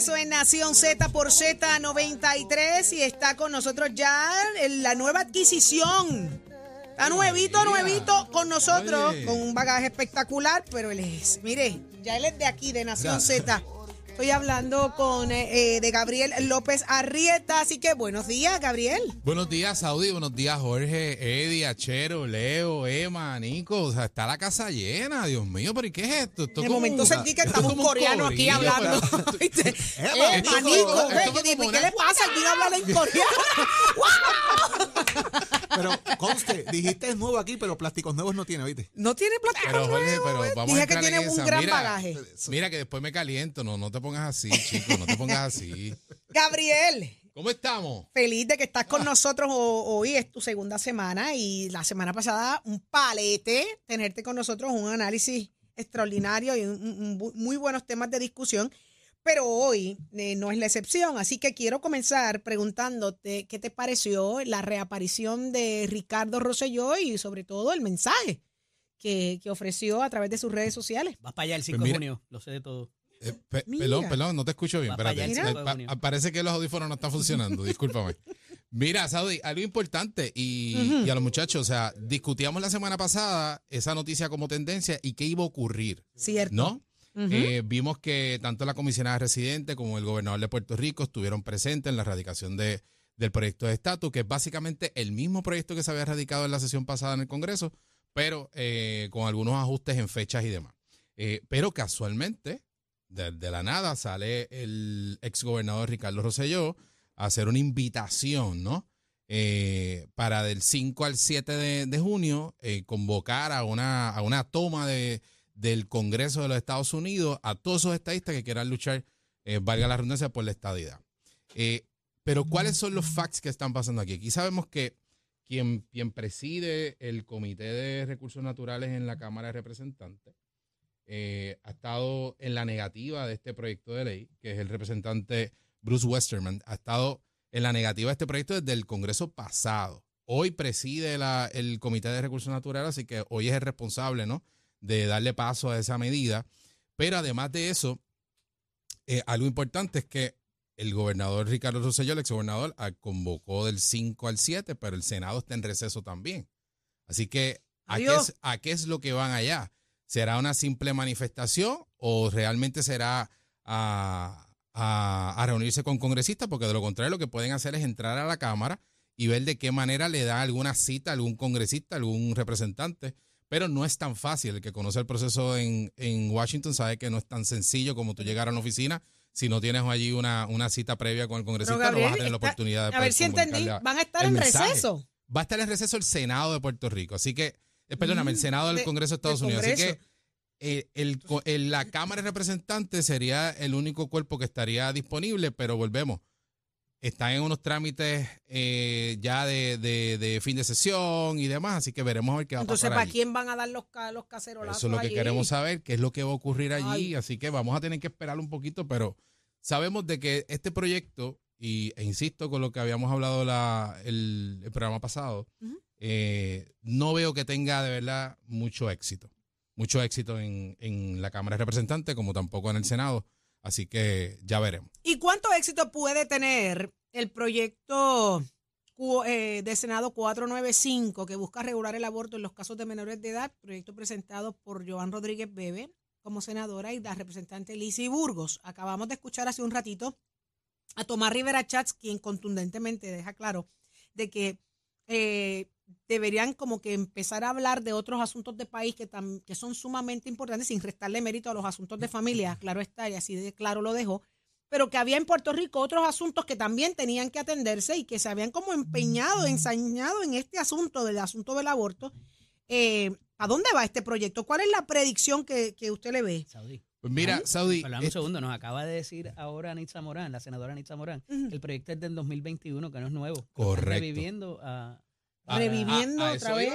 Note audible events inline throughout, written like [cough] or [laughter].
Regreso en Nación Z por Z93 y está con nosotros ya en la nueva adquisición. Está nuevito, nuevito con nosotros, Oye. con un bagaje espectacular, pero él es, mire, ya él es de aquí, de Nación Gracias. Z. Estoy hablando con eh, eh, de Gabriel López Arrieta, así que buenos días, Gabriel. Buenos días, Saudi. Buenos días, Jorge, Eddie, Achero, Leo, Emma, Nico. O sea, está la casa llena, Dios mío. ¿Pero y qué es esto? Esto De como momento sentí que esto estamos es como un coreano aquí hablando. ¿qué le pasa? ¿Quién habla en coreano? [laughs] Pero conste, dijiste es nuevo aquí, pero plásticos nuevos no tiene, ¿viste? No tiene plástico Pero, Jorge, nuevo, pero eh. vamos Dije a que tiene un esa. gran mira, bagaje. Mira que después me caliento. No, no te pongas así, chico. No te pongas así. [laughs] Gabriel, ¿Cómo estamos? feliz de que estás con nosotros ho- hoy. Es tu segunda semana y la semana pasada un palete tenerte con nosotros, un análisis extraordinario y un- un- un muy buenos temas de discusión. Pero hoy eh, no es la excepción, así que quiero comenzar preguntándote qué te pareció la reaparición de Ricardo Rosselló y sobre todo el mensaje que, que ofreció a través de sus redes sociales. Vas para allá el 5 Pues de junio, lo sé de todo. Eh, pe- Mira. pelón, pelón, no te escucho bien. Espérate. el Eh, 5 de pa- junio. parece que los audífonos no están funcionando. Discúlpame. [laughs] Mira, Saudi, algo importante y, y a los muchachos, o sea, discutíamos la semana pasada esa noticia como tendencia y qué iba a ocurrir, ¿Cierto? ¿no? Eh, vimos que tanto la comisionada residente como el gobernador de Puerto Rico estuvieron presentes en la radicación de, del proyecto de estatus, que es básicamente el mismo proyecto que se había radicado en la sesión pasada en el Congreso, pero eh, con algunos ajustes en fechas y demás. Eh, pero casualmente, de, la nada, sale el exgobernador Ricardo Rosselló a hacer una invitación, ¿no? Para del 5 al 7 de, de junio convocar a una, a una toma de, del Congreso de los Estados Unidos a todos esos estadistas que quieran luchar, eh, valga la redundancia, por la estadidad. Eh, pero ¿cuáles son los facts que están pasando aquí? Aquí sabemos que quien, preside el Comité de Recursos Naturales en la Cámara de Representantes eh, ha estado en la negativa de este proyecto de ley, que es el representante Bruce Westerman, ha estado en la negativa de este proyecto desde el Congreso pasado. Hoy preside el Comité de Recursos Naturales, así que hoy es el responsable, ¿no? De darle paso a esa medida. Pero además de eso, eh, algo importante es que el gobernador Ricardo Rosselló, el exgobernador, ah, convocó del 5 al 7, pero el Senado está en receso también. Así que, ¿a qué, es, ¿a qué es lo que van allá? ¿Será una simple manifestación o realmente será a, a- a reunirse con congresistas? Porque de lo contrario lo que pueden hacer es entrar a la Cámara y ver de qué manera le da alguna cita a algún congresista, algún representante. Pero no es tan fácil. El que conoce el proceso en, en Washington sabe que no es tan sencillo como tú llegar a una oficina. Si no tienes allí una, una cita previa con el congresista, Pero, no vas a Gabriel, tener la oportunidad de A ver si entendí, van a estar en mensaje. receso. Va a estar en receso el Senado de Puerto Rico. Así que, eh, perdóname, el Senado del Mm, de- Congreso de Estados Unidos. Así que eh, el, el- la Cámara de Representantes sería el único cuerpo que estaría disponible, pero volvemos. Están en unos trámites eh, ya de, de- de fin de sesión y demás, así que veremos a ver qué va a Entonces, pasar. ¿para allí. quién van a dar los, los cacerolazos Eso es lo que allí? queremos saber, qué es lo que va a ocurrir allí. Ay. Así que vamos a tener que esperar un poquito, pero sabemos de que este proyecto, y, e insisto con lo que habíamos hablado la, el, el programa pasado, eh, no veo que tenga de verdad mucho éxito. Mucho éxito en, en la Cámara de Representantes, como tampoco en el Senado. Así que ya veremos. ¿Y cuánto éxito puede tener el proyecto eh, de Senado 495 que busca regular el aborto en los casos de menores de edad? Proyecto presentado por Joan Rodríguez Bebe como senadora y la representante Lizzie Burgos. Acabamos de escuchar hace un ratito a Tomás Rivera Chats, quien contundentemente deja claro de que eh, deberían como que empezar a hablar de otros asuntos de país que, tam- que son sumamente importantes sin restarle mérito a los asuntos de familia, claro está, y así de claro lo dejó, pero que había en Puerto Rico otros asuntos que también tenían que atenderse y que se habían como empeñado, ensañado en este asunto del asunto del aborto, eh, ¿A dónde va este proyecto? ¿Cuál es la predicción que, que usted le ve? Saudí. Pues mira, Saudi, Perdón un eh, segundo, nos acaba de decir ahora Anitza Morán, la senadora Anitza Morán, el proyecto es del 2021, que no es nuevo. que están Correcto. Reviviendo a... a- reviviendo a- a otra eso vez.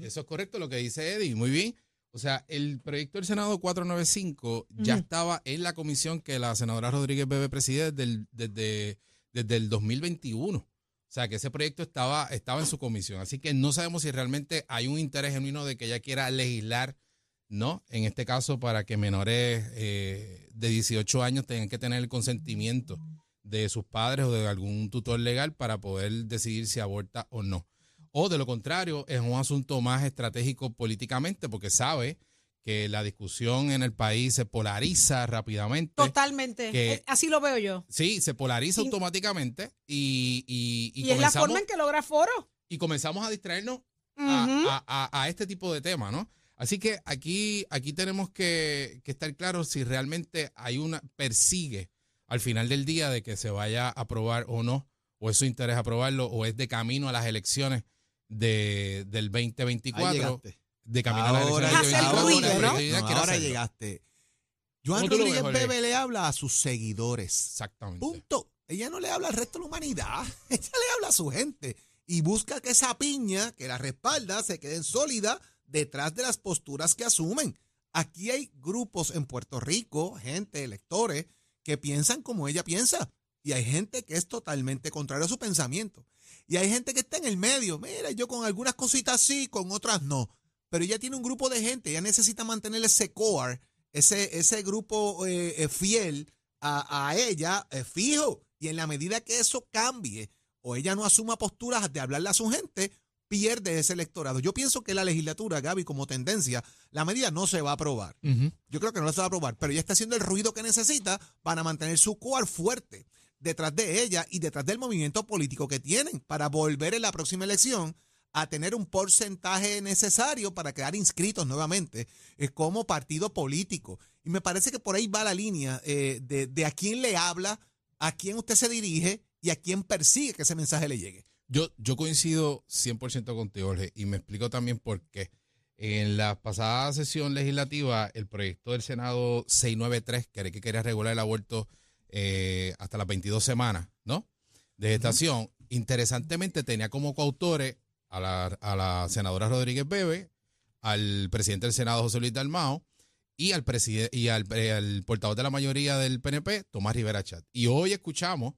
Eso es correcto lo que dice Eddie, muy bien. O sea, el proyecto del Senado 495 ya estaba en la comisión que la senadora Rodríguez Bebe preside desde el, desde, desde el 2021. O sea, que ese proyecto estaba, estaba en su comisión. Así que no sabemos si realmente hay un interés genuino de que ella quiera legislar, ¿no? En este caso, para que menores eh, de 18 años tengan que tener el consentimiento de sus padres o de algún tutor legal para poder decidir si aborta o no. O de lo contrario, es un asunto más estratégico políticamente porque sabe que la discusión en el país se polariza rápidamente. Totalmente. que- Así lo veo yo. Sí, se polariza Y- automáticamente y, y, y Y, es la forma en que logra foro. y comenzamos a distraernos a- a este tipo de temas, ¿no? Así que aquí, aquí tenemos que, que estar claros si realmente hay una, persigue al final del día de que se vaya a aprobar o no, o es su interés aprobarlo, o es de camino a las elecciones de, del Ahí 2024, llegaste. de camino a las Ahora, del Hacer 2024. ruido, ¿no? la ahora llegaste. Joan ¿Cómo tú lo ves, Rodríguez? Bebe le habla a sus seguidores. Exactamente. Punto. Ella no le habla al resto de la humanidad. [laughs] Ella le habla a su gente. Y busca que esa piña que la respalda se quede sólida detrás de las posturas que asumen. Aquí hay grupos en Puerto Rico, gente, electores, que piensan como ella piensa. Y hay gente que es totalmente contrario a su pensamiento. Y hay gente que está en el medio. Mira, yo con algunas cositas sí, con otras no. Pero ella tiene un grupo de gente. Ella necesita mantener ese core, ese, ese grupo eh, eh, fiel a, a ella eh, fijo. Y en la medida que eso cambie o ella no asuma posturas de hablarle a su gente, pierde ese electorado. Yo pienso que la legislatura, Gaby, como tendencia, la medida no se va a aprobar. Yo creo que no se va a aprobar, pero ella está haciendo el ruido que necesita para mantener su core fuerte detrás de ella y detrás del movimiento político que tienen para volver en la próxima elección a tener un porcentaje necesario para quedar inscritos nuevamente eh, como partido político. Y me parece que por ahí va la línea eh, de, de a quién le habla, a quién usted se dirige y a quién persigue que ese mensaje le llegue. Yo, yo coincido 100% contigo, Jorge, y me explico también por qué. En la pasada sesión legislativa, el proyecto del Senado 693, que quería regular el aborto eh, hasta las 22 semanas, ¿no? De gestación, interesantemente tenía como coautores a la, a la senadora Rodríguez Bebe, al presidente del Senado José Luis Dalmao y al presidente y al, eh, al portavoz de la mayoría del PNP, Tomás Rivera Chat. Y hoy escuchamos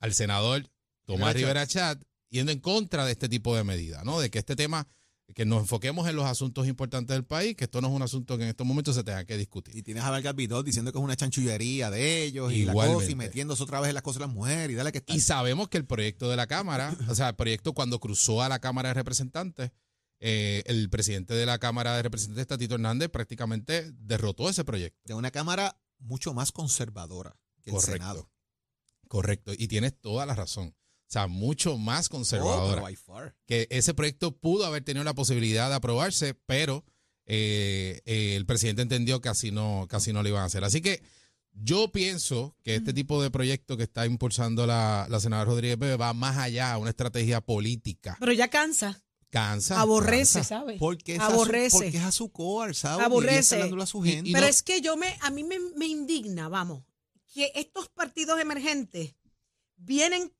al senador Tomás Rivera Rivera Chat yendo en contra de este tipo de medidas, ¿no? De que este tema, que nos enfoquemos en los asuntos importantes del país, que esto no es un asunto que en estos momentos se tenga que discutir. Y tienes a Vargas Vidal diciendo que es una chanchullería de ellos y la cosa y metiéndose otra vez en las cosas de las mujeres y dale que está. Y sabemos que el proyecto de la Cámara, o sea, el proyecto cuando cruzó a la Cámara de Representantes, eh, el presidente de la Cámara de Representantes, Tatito Hernández, prácticamente derrotó ese proyecto. de una cámara mucho más conservadora que el Correcto. Senado. Correcto. Y tienes toda la razón. O sea, mucho más Oh, conservadora. far. que ese proyecto pudo haber tenido la posibilidad de aprobarse, pero eh, eh, el presidente entendió que así, no, que así no lo iban a hacer. Así que yo pienso que este tipo de proyecto que está impulsando la, la senadora Rodríguez Bebe va más allá a una estrategia política. Pero ya cansa. Cansa. Aborrece, cansa. ¿sabes? Porque es, a su, Aborrece. porque es a su core, ¿sabes? Aborrece. A su gente. y Pero no- es que yo me, a mí me, me indigna, vamos, que estos partidos emergentes vienen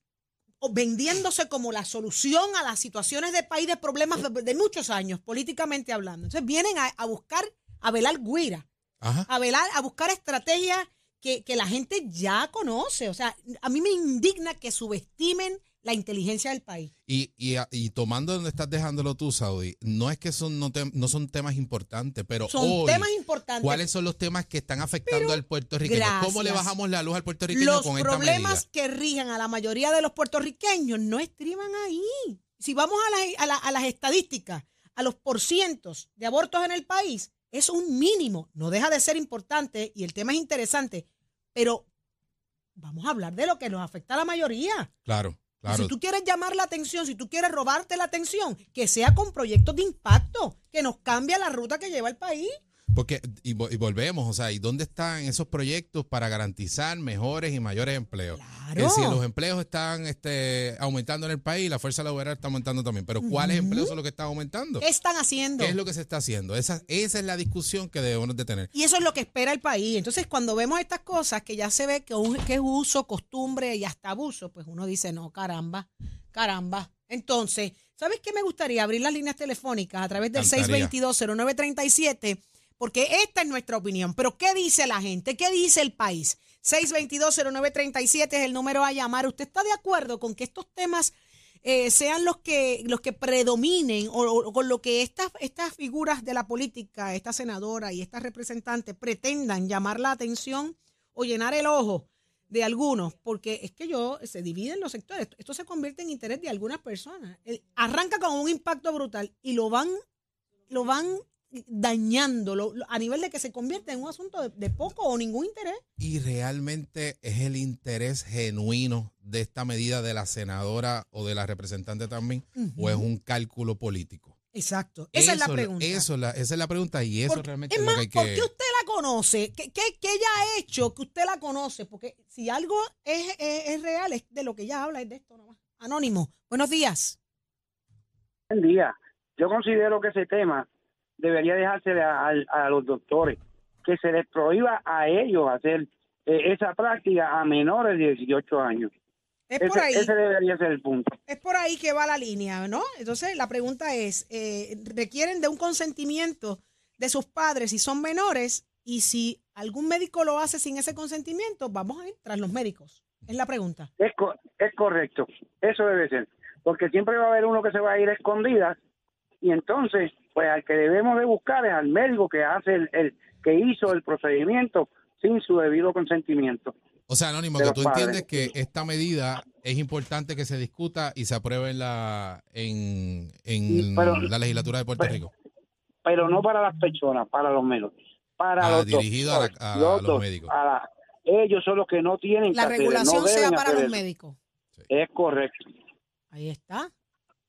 vendiéndose como la solución a las situaciones de país de problemas de, de muchos años, políticamente hablando. Entonces vienen a, a buscar, a velar guira, Ajá. a velar, a buscar estrategias que, que la gente ya conoce. O sea, a mí me indigna que subestimen la inteligencia del país. Y, y, y tomando donde estás dejándolo tú, Saudi, no es que son, no, te- no son temas importantes, pero Son hoy, temas importantes. ¿cuáles son los temas que están afectando al puertorriqueño? ¿Cómo le gracias. bajamos la luz al puertorriqueño Los con esta problemas que rijan a la mayoría de los puertorriqueños no estriban ahí. Si vamos a, las- a la- a las estadísticas, a los porcientos de abortos en el país, es un mínimo. No deja de ser importante y el tema es interesante, pero vamos a hablar de lo que nos afecta a la mayoría. Claro, claro. Si tú quieres llamar la atención, si tú quieres robarte la atención, que sea con proyectos de impacto, que nos cambie la ruta que lleva el país. Porque, y, y volvemos, o sea, ¿y dónde están esos proyectos para garantizar mejores y mayores empleos? Claro. Decir, los empleos están este, aumentando en el país, la fuerza laboral está aumentando también, pero ¿cuáles empleos son los que están aumentando? ¿Qué están haciendo? ¿Qué es lo que se está haciendo? Esa, esa es la discusión que debemos de tener. Y eso es lo que espera el país. Entonces, cuando vemos estas cosas que ya se ve que, un- que es uso, costumbre y hasta abuso, pues uno dice, no, caramba, caramba. Entonces, ¿sabes qué me gustaría? Abrir las líneas telefónicas a través del Encantaría. 622-0937, porque esta es nuestra opinión. Pero, ¿qué dice la gente? ¿Qué dice el país? 622-0937 es el número a llamar. ¿Usted está de acuerdo con que estos temas eh, sean los que los que predominen o, o con lo que estas estas figuras de la política, esta senadora y esta representante pretendan llamar la atención o llenar el ojo de algunos, porque es que yo se dividen los sectores. Esto, se convierte en interés de algunas personas. Arranca con un impacto brutal y lo van lo van dañando lo- lo- a nivel de que se convierte en un asunto de, de poco o ningún interés. Y realmente es el interés genuino de esta medida de la senadora o de la representante también, o es un cálculo político. Exacto. Esa es la pregunta. Eso, es la- esa es la pregunta y eso Porque- realmente es es, más, lo que hay ¿por qué usted la conoce? ¿Qué, qué, qué ella ha hecho que usted la conoce? Porque si algo es, es- es real, es de lo que ella habla, es de esto nomás. Anónimo, buenos días. Buen día. Yo considero que ese tema debería dejarse a, a- a los doctores, que se les prohíba a ellos hacer eh, esa práctica a menores de 18 años. Es Ese, por ahí, ese debería ser el punto. es por ahí que va la línea, ¿no? Entonces la pregunta es, eh, requieren de un consentimiento de sus padres si son menores y si algún médico lo hace sin ese consentimiento, vamos a ir tras los médicos. Es la pregunta. Es, co- es correcto. Eso debe ser. Porque siempre va a haber uno que se va a ir a escondidas y entonces, pues al que debemos de buscar es al médico que hace el, el que hizo el procedimiento sin su debido consentimiento. O sea, Anónimo, que tú padres. entiendes que esta medida es importante que se discuta y se apruebe en la, en, en Pero- la legislatura de Puerto pero- Rico. pero no para las personas, para los médicos. Para Ah, los dirigido a la- doctores, a los médicos. a la- ellos son los que no tienen que La hacer, regulación no sea para los médicos. Es correcto. Ahí está.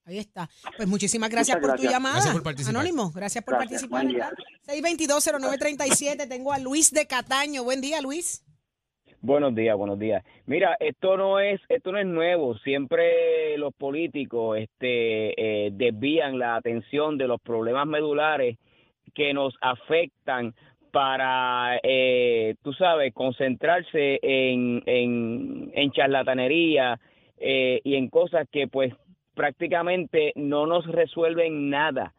Ahí está. Pues muchísimas gracias Muchas por tu llamada. Gracias por participar. Anónimo, gracias por Gracias. participar. Buen día. ¿verdad? 622-0937. Tengo a Luis de Cataño. Buen día, Luis. Buenos días, buenos días. Mira, esto no es esto no es nuevo. Siempre los políticos este eh, desvían la atención de los problemas medulares que nos afectan para, eh, tú sabes, concentrarse en, en, en charlatanería eh, y en cosas que pues prácticamente no nos resuelven nada.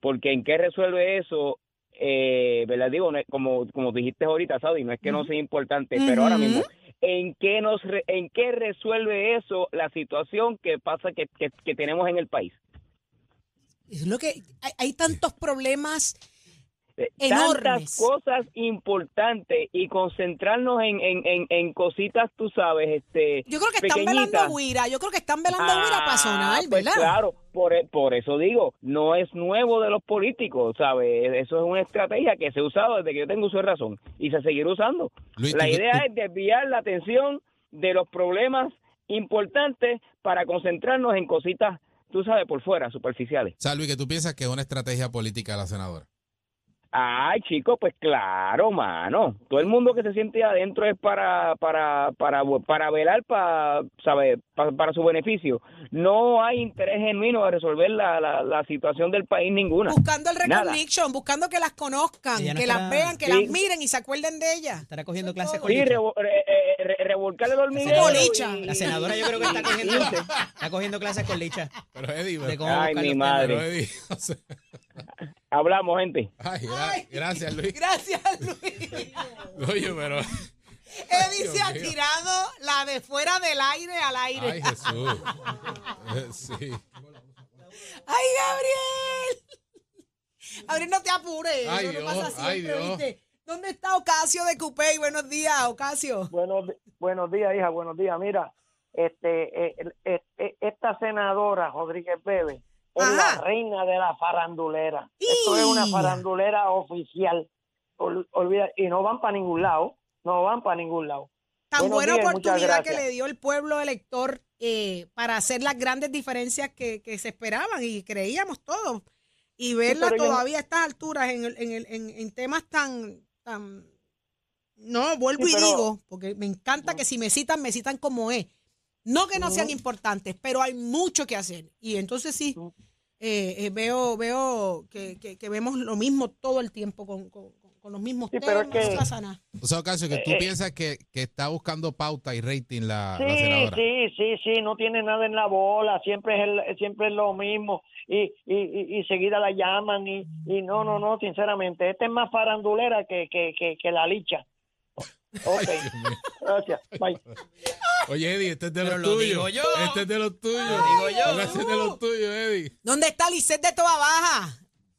Porque en qué resuelve eso, eh, ¿verdad? Digo, como, como dijiste ahorita, Saudi, no es que no sea importante, pero ahora mismo, ¿en qué, nos re- ¿en qué resuelve eso la situación que pasa que, que, que tenemos en el país? Es lo que hay, hay tantos problemas Enormes. Tantas cosas importantes y concentrarnos en, en, en, en cositas, tú sabes, este Yo creo que están pequeñitas. velando guira. Yo creo que están velando guira para sonar, pues ¿verdad? claro, por, por eso digo, no es nuevo de los políticos, ¿sabes? Eso es una estrategia que se ha usado desde que yo tengo uso de razón y se seguirá usando. Luis, La idea tú- es desviar la atención de los problemas importantes para concentrarnos en cositas, tú sabes, por fuera, superficiales. O sea, Luis, que tú piensas que es una estrategia política de la senadora. Ay, chico, pues claro, mano. Todo el mundo que se siente adentro es para para para para velar para, ¿sabe? Pa- para su beneficio. No hay interés genuino de resolver la, la, la situación del país ninguna. Buscando el Nada. recognition, buscando que las conozcan, no que estará- las vean, que Sí. las miren y se acuerden de ellas. Estará cogiendo clases es con. Sí, revo- re- eh, re- revolcarle el hormiguero. Bolicha. y- La senadora yo creo que está cogiendo, está cogiendo clases con Licha. Pero Eddie, Ay, mi madre. pero Eddie, [laughs] o sea, Hablamos, gente. ay, gra- Ay. gracias, Luis. Gracias, [laughs] Luis. Oye, pero, Eddie se ha mío. tirado la de fuera del aire al aire. ay, Jesús. [laughs] Sí. ¡Ay, Gabriel! Gabriel, no te apures. Ay, eso no Dios, pasa ay, siempre, Dios. ¿viste? ¿Dónde está Ocasio de Cupey? Buenos días, Ocasio. Buenos, buenos días, hija, buenos días. Mira, este, eh, eh, eh, esta senadora, Rodríguez Bebe, es Ajá. la reina de la farandulera. Esto es una farandulera oficial. Ol- olvida, y no van para ningún lado, no van para ningún lado. Tan Buenos buena días, oportunidad que le dio el pueblo elector eh, para hacer las grandes diferencias que, que se esperaban y creíamos todos. y verla yo- todavía a estas alturas en, el- en, el- en, en temas tan, tan... No, vuelvo Sí, y pero- digo, porque me encanta que si me citan, me citan como es. No que no sean importantes, pero hay mucho que hacer. Y entonces sí, eh, eh, veo veo que, que- que vemos lo mismo todo el tiempo con, con- con los mismos Sí, pero temas. es que- nada. O sea, Ocasio, que tú Eh, piensas que, que está buscando pauta y rating la, la Sí, senadora. sí, sí, sí, no tiene nada en la bola, siempre es, el- siempre es lo mismo y, y, y, y seguida la llaman y, y no, no, no, sinceramente, esta es más farandulera que, que, que, que la licha. [laughs] Ok, gracias, bye. Oye, Eddie, este es de Pero los lo tuyos. digo yo. Este es de los tuyos. digo yo. Este es de los tuyos, Eddie. ¿Dónde está Lisette de Toa Baja?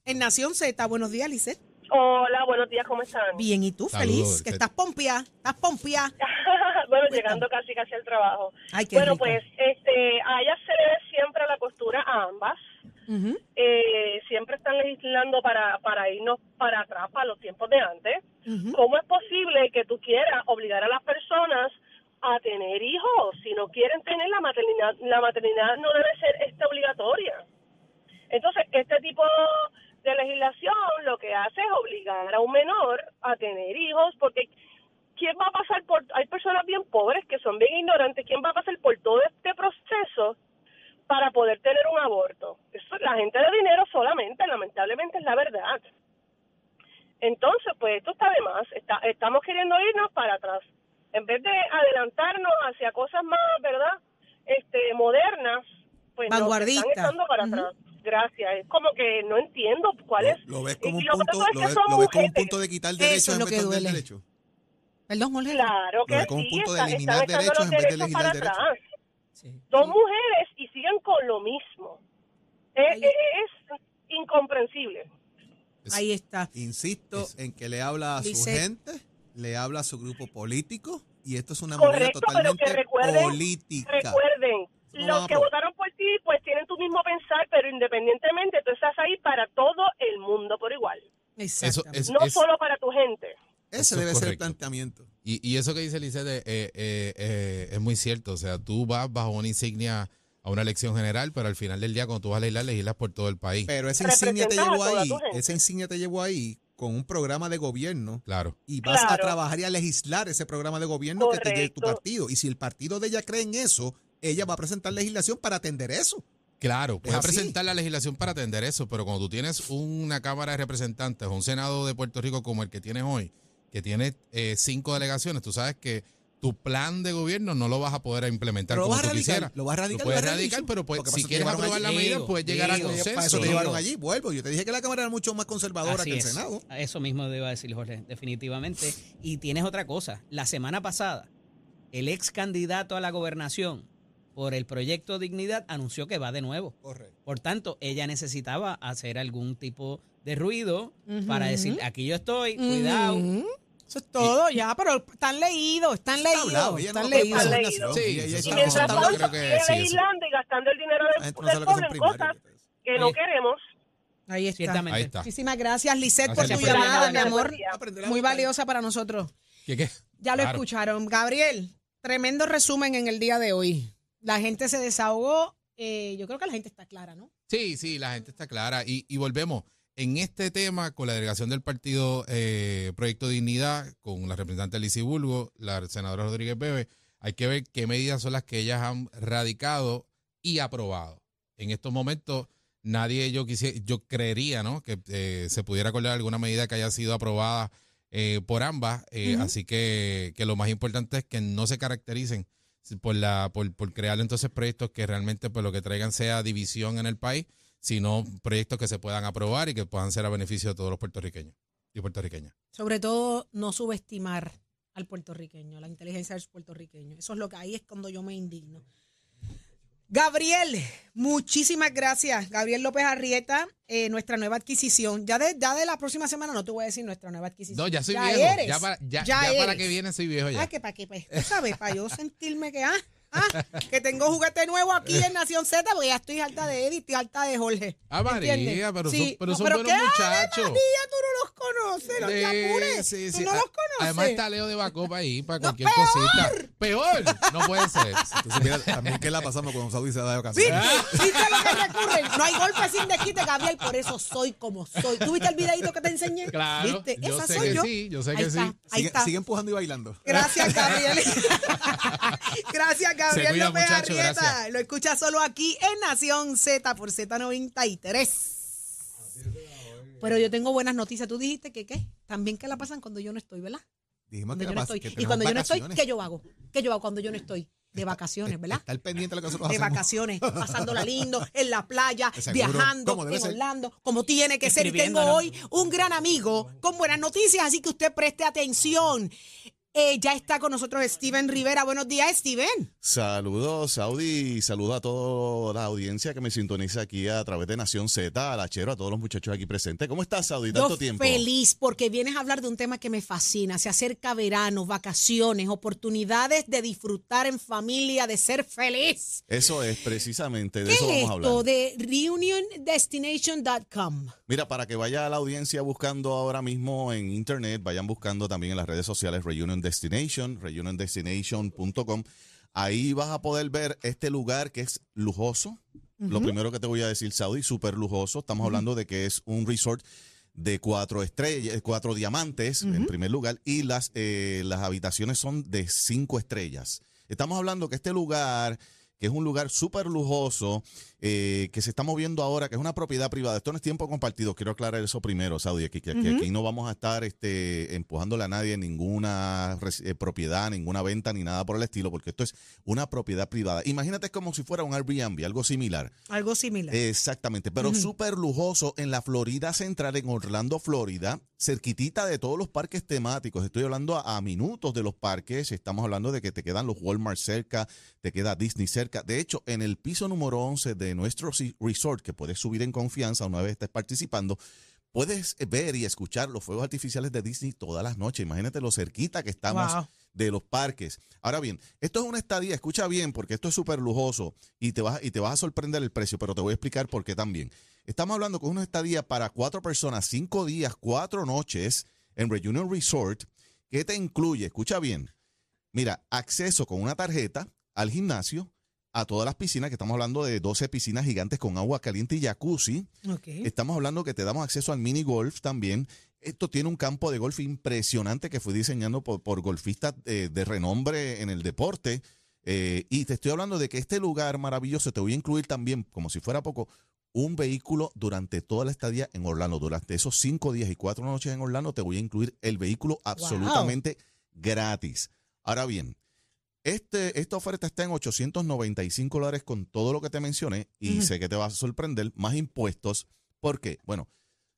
En Nación Z. Buenos días, Lisette. Hola, buenos días, ¿cómo están? Bien, ¿y tú? Saludos, Feliz. Lisette. Que estás pompia. Estás pompia. [laughs] bueno, llegando casi casi al trabajo. Ay, qué bueno, rico. pues este, a ella se le ve siempre la costura a ambas. Eh, siempre están legislando para, para irnos para atrás, para los tiempos de antes. ¿Cómo es posible que tú quieras obligar a las personas a tener hijos? Si no quieren tener la maternidad, la maternidad no debe ser este obligatoria. Entonces, este tipo de legislación lo que hace es obligar a un menor a tener hijos, porque ¿quién va a pasar por...? Hay personas bien pobres que son bien ignorantes, ¿quién va a pasar por todo este proceso para poder tener un aborto? Eso, la gente de dinero solamente, lamentablemente es la verdad. Entonces, pues esto está de más, estamos queriendo irnos para atrás. En vez de adelantarnos hacia cosas más, ¿verdad? Este, modernas, pues nos están echando para atrás. Gracias. Es como que no entiendo cuál es. Lo ves y como un lo punto, lo ves, lo ves como un punto de quitar derechos en lo vez de derechos. Perdón, Jorge. Claro Lo que ve como un sí, punto de está- eliminar están echando derechos los en vez de derechos legislar para derechos. atrás. Sí. Son mujeres y siguen con lo mismo. Es, Ahí- es incomprensible. Es- Ahí está. Insisto Es- en que le habla a su gente, le habla a su grupo político y esto es una movida Correcto, pero totalmente que recuerden, política. recuerden, No los que votaron por ti, pues tienen tu mismo pensar, pero independientemente, tú estás ahí para todo el mundo por igual. Exactamente. es- No solo para tu gente. Ese Eso debe es ser el planteamiento. Y, y eso que dice Lisette eh, eh, eh, es muy cierto. O sea, tú vas bajo una insignia a una elección general, pero al final del día, cuando tú vas a legislar, legislas por todo el país. Pero esa insignia te llevó ahí, esa insignia te llevó ahí con un programa de gobierno Claro. y vas a trabajar y a legislar ese programa de gobierno que te lleve tu partido. Y si el partido de ella cree en eso, ella va a presentar legislación para atender eso. Claro, puedes así. presentar la legislación para atender eso, pero cuando tú tienes una Cámara de Representantes o un Senado de Puerto Rico como el que tienes hoy, que tiene eh, cinco delegaciones, tú sabes que tu plan de gobierno no lo vas a poder implementar Pero lo como vas a tú radicar, quisieras. lo vas a radicar, puedes lo a radicar, pero pues, si quieres aprobar la medida, Digo, puedes llegar a digo, consenso. Para eso te llevaron allí, vuelvo. Yo te dije que la Cámara era mucho más conservadora Así que el es. Senado. Eso mismo debo decir, Jorge, definitivamente. Y tienes otra cosa. La semana pasada, el ex candidato a la gobernación por el proyecto Dignidad anunció que va de nuevo. Correcto. Por tanto, ella necesitaba hacer algún tipo de ruido para decir, aquí yo estoy, cuidado. Eso es todo ya, pero están leídos, están Está leídos, hablado, están no leídos. Ella- Sí, Y mientras tanto creo que sí, legislando y gastando el dinero gente no del pueblo en cosas primarios. que no queremos. Ahí está. Ciertamente. Ahí está. Muchísimas gracias, Lisette, por tu llamada, mi amor. Muy valiosa para nosotros. ¿Qué, qué? Ya lo Claro. escucharon. Gabriel, tremendo resumen en el día de hoy. La gente se desahogó. eh, yo creo que la gente está clara, ¿no? Sí, sí, la gente está clara. Y, y volvemos. En este tema, con la delegación del partido eh, Proyecto Dignidad, con la representante Lizy Bulgo, la senadora Rodríguez Bebe, hay que ver qué medidas son las que ellas han radicado y aprobado. En estos momentos, nadie yo quisiera, yo creería, ¿no? Que eh, se pudiera acordar alguna medida que haya sido aprobada eh, por ambas. eh. Así que, que lo más importante es que no se caractericen por la por, por crear entonces proyectos que realmente pues lo que traigan sea división en el país, sino proyectos que se puedan aprobar y que puedan ser a beneficio de todos los puertorriqueños y puertorriqueñas. Sobre todo, no subestimar al puertorriqueño, la inteligencia del puertorriqueño. Eso es lo que ahí es cuando yo me indigno. Gabriel, muchísimas gracias. Gabriel López Arrieta, eh, nuestra nueva adquisición. Ya de, ya de la próxima semana no te voy a decir nuestra nueva adquisición. No, ya soy Ya viejo. eres, ya para, ya, ya ya para que viene soy viejo ya. Ah, que para qué, pues, tú sabes, para yo sentirme que, ah, ah, que tengo juguete nuevo aquí en Nación Z, porque ya estoy harta de Eddie, estoy harta de Jorge. Ah, María, pero Sí, son, pero no, son pero buenos ¿qué? Muchachos. María, tú no los conoces, no te Sí, apures. sí, tú sí. no los además está Leo de Bacopa ahí para cualquier cosita. Peor, no puede ser. [laughs] Entonces, mira, también que la pasamos con Saudi se da de ocasión. ¿Viste? ¿Viste lo que recurren? No hay golpe sin desquite, Gabriel, por eso soy como soy. ¿Tú viste el videito que te enseñé? Claro, ¿Viste? yo Esa sé soy que yo. sí, yo sé Ahí que está, sí. Ahí Sigue, está. sigue empujando y bailando. Gracias, [laughs] Gabriel. gracias, Gabriel López Arrieta. Lo escucha solo aquí en Nación Z por Z93. Pero yo tengo buenas noticias. Tú dijiste que qué? También que la pasan cuando yo no estoy, ¿verdad? Dijimos Cuando que, yo la no estoy. que Y cuando yo no estoy. ¿qué yo hago? ¿Qué yo hago cuando yo no estoy? De vacaciones, ¿verdad? Estar pendiente de lo que nosotros de hacemos. vacaciones, pasándola lindo, [laughs] en la playa, viajando, en ser. Orlando, como tiene que ser. Y tengo hoy un gran amigo con buenas noticias, así que usted preste atención. Eh, ya está con nosotros Steven Rivera. Buenos días, Steven. Saludos, Saudi, saludos a toda la audiencia que me sintoniza aquí a través de Nación Z, a la Chero, a todos los muchachos aquí presentes. ¿Cómo estás, Saudi? Tanto Yo tiempo. feliz porque vienes a hablar de un tema que me fascina. Se acerca verano, vacaciones, oportunidades de disfrutar en familia, de ser feliz. Eso es, precisamente, de ¿Qué eso es vamos a hablar. de reuniondestination.com? Mira, para que vaya a la audiencia buscando ahora mismo en internet, vayan buscando también en las redes sociales Reunion Destination, reuniondestination.com. Ahí vas a poder ver este lugar que es lujoso. Lo primero que te voy a decir, Saudi, súper lujoso. Estamos hablando de que es un resort de cuatro estrellas, cuatro diamantes en primer lugar, y las, eh, las habitaciones son de cinco estrellas. Estamos hablando que este lugar, que es un lugar súper lujoso, eh, que se está moviendo ahora, que es una propiedad privada. Esto no es tiempo compartido. Quiero aclarar eso primero, Saudi, aquí, que, que aquí no vamos a estar este, empujándole a nadie ninguna eh, propiedad, ninguna venta, ni nada por el estilo, porque esto es una propiedad privada. Imagínate es como si fuera un Airbnb, algo similar. Algo similar. Exactamente, pero Ujú. súper lujoso en la Florida Central, en Orlando, Florida, cerquitita de todos los parques temáticos. Estoy hablando a, a minutos de los parques, estamos hablando de que te quedan los Walmart cerca, te queda Disney cerca. De hecho, en el piso número 11 de nuestro resort, que puedes subir en confianza una vez estés participando, puedes ver y escuchar los fuegos artificiales de Disney todas las noches. Imagínate lo cerquita que estamos Wow. de los parques. Ahora bien, esto es una estadía, escucha bien, porque esto es súper lujoso y te, vas, y te vas a sorprender el precio, pero te voy a explicar por qué también. Estamos hablando con una estadía para cuatro personas, cinco días, cuatro noches en Reunion Resort, que te incluye, escucha bien, mira, acceso con una tarjeta al gimnasio, a todas las piscinas, que estamos hablando de 12 piscinas gigantes con agua caliente y jacuzzi. Estamos hablando que te damos acceso al mini golf también. Esto tiene un campo de golf impresionante que fue diseñado por, por golfistas eh, de renombre en el deporte. Eh, y te estoy hablando de que este lugar maravilloso te voy a incluir también, como si fuera poco, un vehículo durante toda la estadía en Orlando. Durante esos cinco días y cuatro noches en Orlando te voy a incluir el vehículo absolutamente gratis. Ahora bien, este, esta oferta está en 895 dólares con todo lo que te mencioné y sé que te va a sorprender, más impuestos. ¿Por qué? Bueno,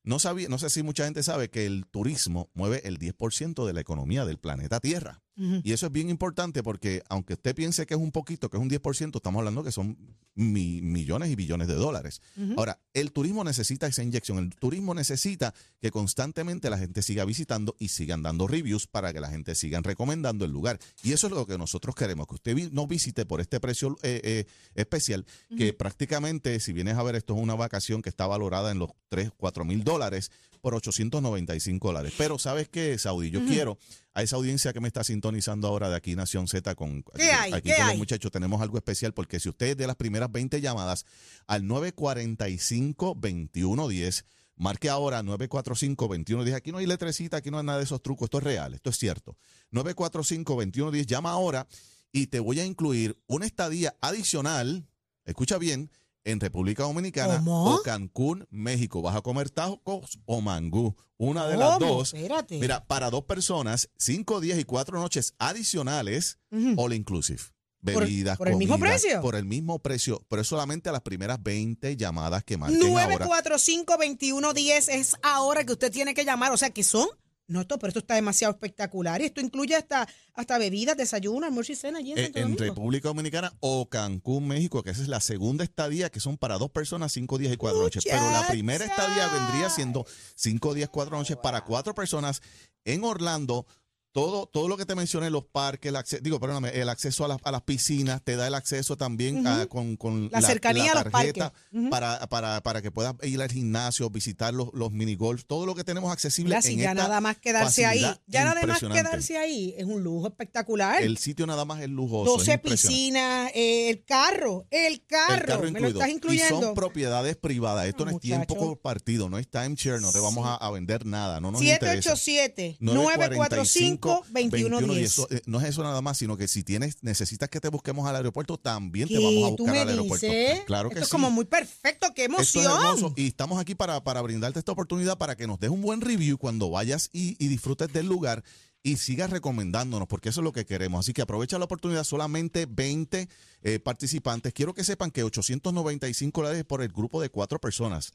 no, sabía, no sé si mucha gente sabe que el turismo mueve el 10% de la economía del planeta Tierra. Y eso es bien importante porque aunque usted piense que es un poquito, que es un 10%, estamos hablando que son mi- millones y billones de dólares. Ahora, el turismo necesita esa inyección. El turismo necesita que constantemente la gente siga visitando y sigan dando reviews para que la gente siga recomendando el lugar. Y eso es lo que nosotros queremos, que usted nos visite por este precio eh, eh, especial, que prácticamente, si vienes a ver, esto es una vacación que está valorada en los 3, 4 mil dólares por 895 dólares. Pero ¿sabes qué, Saudi? Yo quiero a esa audiencia que me está sintonizando ahora de aquí Nación Z con, ¿Qué hay? aquí ¿Qué con hay? los muchachos tenemos algo especial porque si usted es de las primeras 20 llamadas al 945-2110, marque ahora 945-2110. Aquí no hay letrecita, aquí no hay nada de esos trucos, esto es real, esto es cierto. 945-2110, llama ahora y te voy a incluir una estadía adicional, escucha bien, en República Dominicana ¿Cómo? o Cancún, México. ¿Vas a comer tacos o mangú? Una de las ¿Cómo? dos. Espérate. Mira, para dos personas, cinco días y cuatro noches adicionales, all inclusive. ¿Por- Bebidas, por el mismo precio? Por el mismo precio, pero es solamente a las primeras 20 llamadas que marquen ahora. 945-2110 es ahora que usted tiene que llamar. O sea, que son? No, esto, pero esto está demasiado espectacular. Y esto incluye hasta, hasta bebidas, desayuno, almuerzo y cena allí en Eh, Santo en Domingo. República Dominicana o Cancún, México, que esa es la segunda estadía, que son para dos personas, cinco días y cuatro noches. Pero la primera estadía vendría siendo cinco días, cuatro noches para cuatro personas en Orlando, todo, todo lo que te mencioné, los parques, el acceso, digo, perdóname, el acceso a, las- a las piscinas, te da el acceso también ah, con, con La cercanía a los tarjeta parques. Para, para, para que puedas ir al gimnasio, visitar los, los mini golf, todo lo que tenemos accesible si en ya esta nada más quedarse ahí, ya nada más quedarse ahí es un lujo espectacular. El sitio nada más es lujoso. es 12 impresionante. piscinas, eh, el carro, el carro, El carro me lo estás Y incluyendo. son propiedades privadas. Esto no es tiempo muchacho. compartido, no es timeshare, no te vamos a, a vender nada, no nos interesa. 787 945 2110 Eso, eh, No es eso nada más, sino que si tienes, necesitas que te busquemos al aeropuerto, también te vamos a ¿Tú buscar al aeropuerto. dices? Claro que Esto es sí. como muy perfecto, qué Esto es emoción. hermoso. Y estamos aquí para, para brindarte esta oportunidad para que nos des un buen review cuando vayas y, y disfrutes del lugar y sigas recomendándonos, porque eso es lo que queremos. Así que aprovecha la oportunidad, solamente 20 eh, participantes. Quiero que sepan que 895 dólares por el grupo de cuatro personas.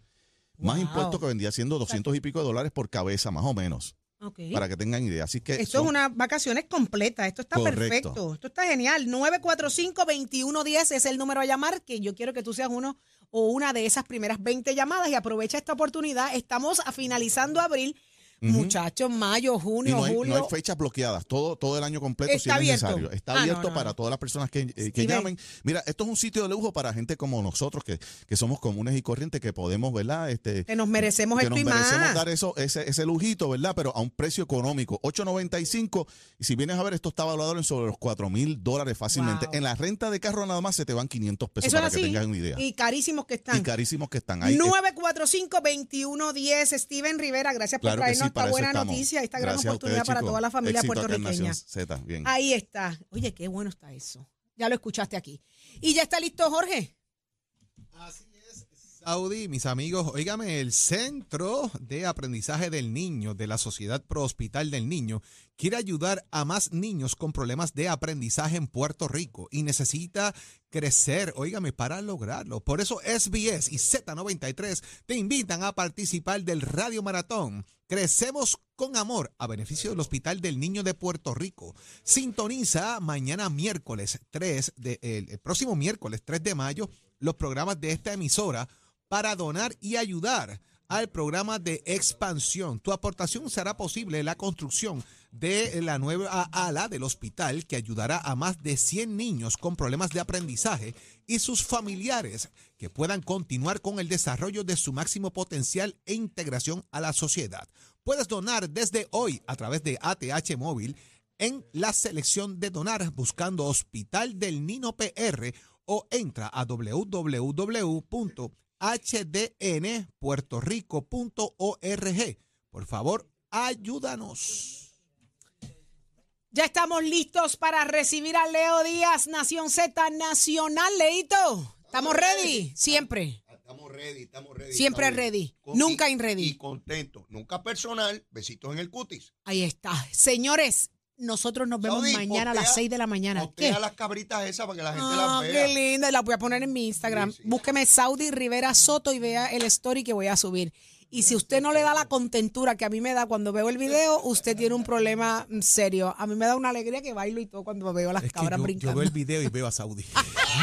Más impuestos que vendría siendo 200 y pico de dólares por cabeza, más o menos, Para que tengan idea. Así que Esto son- es unas vacaciones completas. Esto está Correcto. perfecto. Esto está genial. 945-2110 es el número a llamar, que yo quiero que tú seas uno o una de esas primeras 20 llamadas y aprovecha esta oportunidad. Estamos a finalizando abril. Muchachos, mayo, Y junio, no hay, no julio. hay fechas bloqueadas, todo, todo el año completo Está si es abierto. necesario. Está Ah, no, abierto no, para no. todas las personas que, eh, que llamen. Mira, esto es un sitio de lujo para gente como nosotros, que, que somos comunes y corrientes, que podemos, ¿verdad? Este, que nos merecemos que esto nos y merecemos más. dar eso, ese, ese lujito, ¿verdad? Pero a un precio económico, 8.95. Y si vienes a ver, esto está valorado en sobre los 4 mil dólares fácilmente. Wow. En la renta de carro nada más se te van 500 pesos Eso es para que tengas una idea. Y carísimos que están. Y carísimos que están ahí. 945-2110. Steven Rivera, gracias por Claro traernos esta buena estamos. noticia, esta gran Gracias a oportunidad ustedes, para toda la familia Éxito puertorriqueña. Nación Z, bien. Ahí está. Oye, qué bueno está eso. Ya lo escuchaste aquí. Y ya está listo, Jorge. Saudi, mis amigos, óigame, el Centro de Aprendizaje del Niño de la Sociedad Pro Hospital del Niño quiere ayudar a más niños con problemas de aprendizaje en Puerto Rico y necesita crecer, óigame, para lograrlo. Por eso SBS y Z93 te invitan a participar del Radio Maratón. Crecemos con amor a beneficio del Hospital del Niño de Puerto Rico. Sintoniza mañana miércoles 3 de, el próximo miércoles 3 de mayo los programas de esta emisora para donar y ayudar al programa de expansión. Tu aportación será posible la construcción de la nueva ala del hospital que ayudará a más de 100 niños con problemas de aprendizaje y sus familiares que puedan continuar con el desarrollo de su máximo potencial e integración a la sociedad. Puedes donar desde hoy a través de ATH Móvil en la selección de donar buscando Hospital del Nino PR o entra a www.hdnpuertorico.org. Por favor, ayúdanos. Ya estamos listos para recibir a Leo Díaz, Nación Z Nacional, Leito. ¿Estamos ready? Siempre. Estamos ready, estamos ready. Siempre estamos ready. Con- Nunca in ready. Y contento. Nunca personal. Besitos en el cutis. Ahí está. Señores, nosotros nos vemos Saudi, mañana a las postea- 6 de la mañana. ¿Qué? las cabritas esas para que la gente Ah, las vea. qué linda. La voy a poner en mi Instagram. Búsqueme Saudi Rivera Soto y vea el story que voy a subir. Y si usted no le da la contentura que a mí me da cuando veo el video, usted tiene un problema serio. A mí me da una alegría que bailo y todo cuando veo las Es que cabras yo, yo brincando. veo el video y veo a Saudi.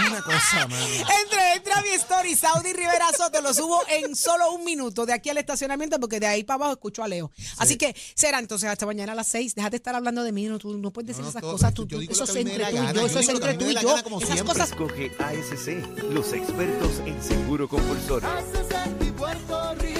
Una cosa, [laughs] mano. Entre, entre a mi story, Saudi Rivera Soto, lo subo en solo un minuto de aquí al estacionamiento porque de ahí para abajo escucho a Leo. Así que será entonces hasta mañana a las seis. Déjate estar hablando de mí, no, tú no puedes decir No, no, esas todo- cosas. Tú, yo tú- digo eso es entre tú y yo, yo eso es entre tú y yo. Esas siempre. cosas Escoge ASC, los expertos en seguro compulsorio. Puerto Rico.